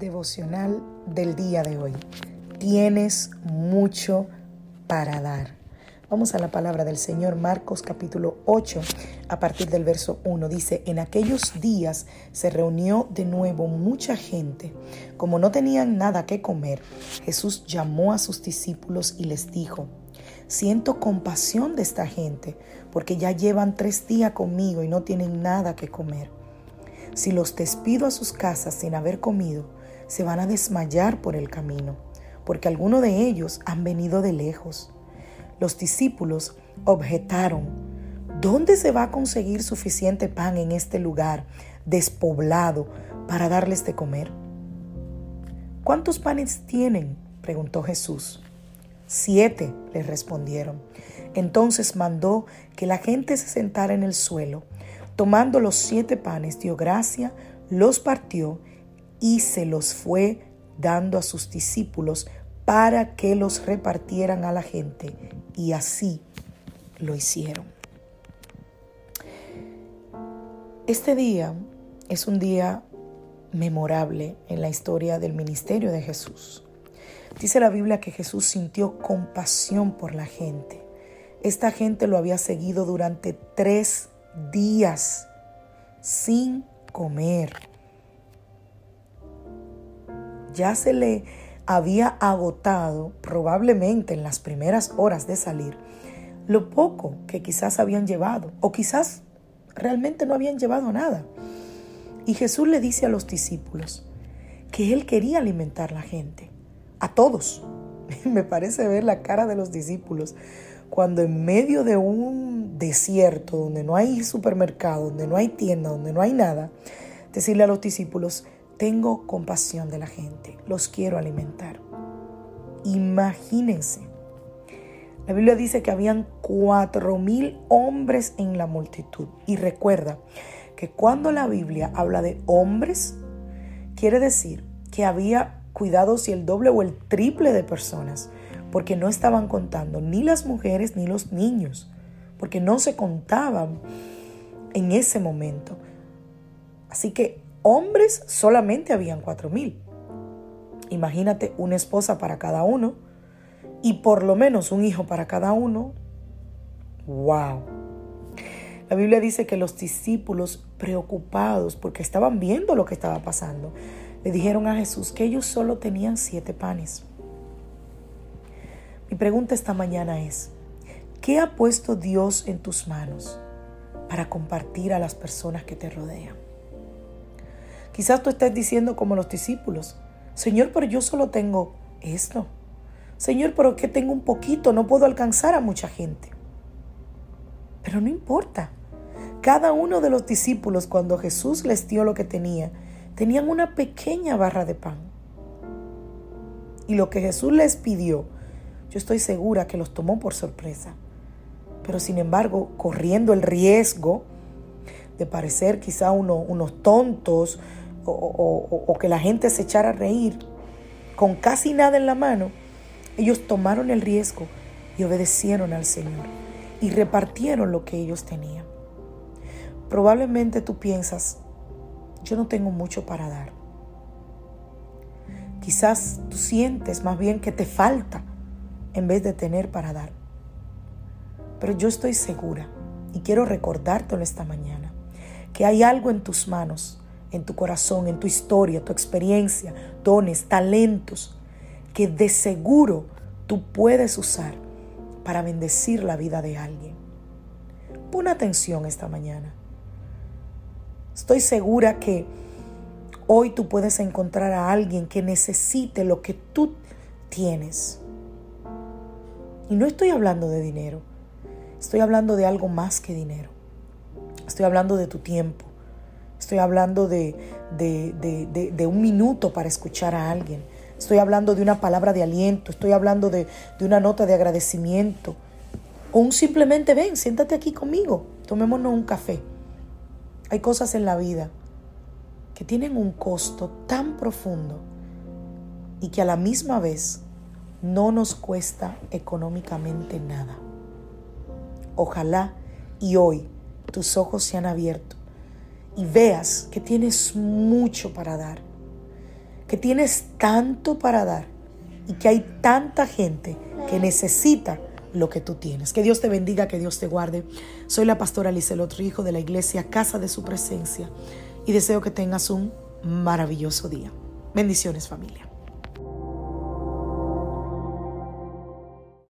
Devocional del día de hoy. Tienes mucho para dar. Vamos a la palabra del Señor, Marcos capítulo 8, a partir del verso 1. Dice, en aquellos días se reunió de nuevo mucha gente. Como no tenían nada que comer, Jesús llamó a sus discípulos y les dijo, siento compasión de esta gente, porque ya llevan tres días conmigo y no tienen nada que comer. Si los despido a sus casas sin haber comido, se van a desmayar por el camino, porque algunos de ellos han venido de lejos. Los discípulos objetaron, ¿dónde se va a conseguir suficiente pan en este lugar despoblado para darles de comer? ¿Cuántos panes tienen? preguntó Jesús. Siete, le respondieron. Entonces mandó que la gente se sentara en el suelo. Tomando los siete panes, dio gracia, los partió y se los fue dando a sus discípulos para que los repartieran a la gente y así lo hicieron. Este día es un día memorable en la historia del ministerio de Jesús. Dice la Biblia que Jesús sintió compasión por la gente. Esta gente lo había seguido durante tres días sin comer. Ya se le había agotado, probablemente en las primeras horas de salir, lo poco que quizás habían llevado, o quizás realmente no habían llevado nada. Y Jesús le dice a los discípulos que él quería alimentar a la gente, a todos. Me parece ver la cara de los discípulos cuando en medio de un desierto donde no hay supermercado, donde no hay tienda, donde no hay nada, decirle a los discípulos, tengo compasión de la gente, los quiero alimentar. Imagínense. La Biblia dice que habían cuatro mil hombres en la multitud. Y recuerda que cuando la Biblia habla de hombres, quiere decir que había cuidados y el doble o el triple de personas, porque no estaban contando ni las mujeres ni los niños, porque no se contaban en ese momento. Así que Hombres solamente habían cuatro mil. Imagínate una esposa para cada uno y por lo menos un hijo para cada uno. ¡Wow! La Biblia dice que los discípulos, preocupados porque estaban viendo lo que estaba pasando, le dijeron a Jesús que ellos solo tenían siete panes. Mi pregunta esta mañana es, ¿qué ha puesto Dios en tus manos para compartir a las personas que te rodean? Quizás tú estés diciendo como los discípulos, Señor, pero yo solo tengo esto. Señor, pero que tengo un poquito, no puedo alcanzar a mucha gente. Pero no importa. Cada uno de los discípulos, cuando Jesús les dio lo que tenía, tenían una pequeña barra de pan. Y lo que Jesús les pidió, yo estoy segura que los tomó por sorpresa. Pero sin embargo, corriendo el riesgo de parecer quizá unos tontos, o, que la gente se echara a reír con casi nada en la mano, ellos tomaron el riesgo y obedecieron al Señor y repartieron lo que ellos tenían. Probablemente tú piensas, yo no tengo mucho para dar. Quizás tú sientes más bien que te falta en vez de tener para dar. Pero yo estoy segura y quiero recordártelo esta mañana, que hay algo en tus manos en tu corazón, en tu historia, tu experiencia, dones, talentos, que de seguro tú puedes usar para bendecir la vida de alguien. Pon atención esta mañana. Estoy segura que Hoy tú puedes encontrar a alguien que necesite lo que tú tienes. Y no estoy hablando de dinero, estoy hablando de algo más que dinero. Estoy hablando de tu tiempo, estoy hablando de, de, un minuto para escuchar a alguien, estoy hablando de una palabra de aliento, estoy hablando de, una nota de agradecimiento. O un simplemente ven, siéntate aquí conmigo, tomémonos un café. Hay cosas en la vida que tienen un costo tan profundo y que a la misma vez no nos cuesta económicamente nada. Ojalá y hoy tus ojos se han abierto y veas que tienes mucho para dar, que tienes tanto para dar y que hay tanta gente que necesita lo que tú tienes. Que Dios te bendiga, que Dios te guarde. Soy la pastora otro hijo de la iglesia Casa de Su Presencia y deseo que tengas un maravilloso día. Bendiciones familia.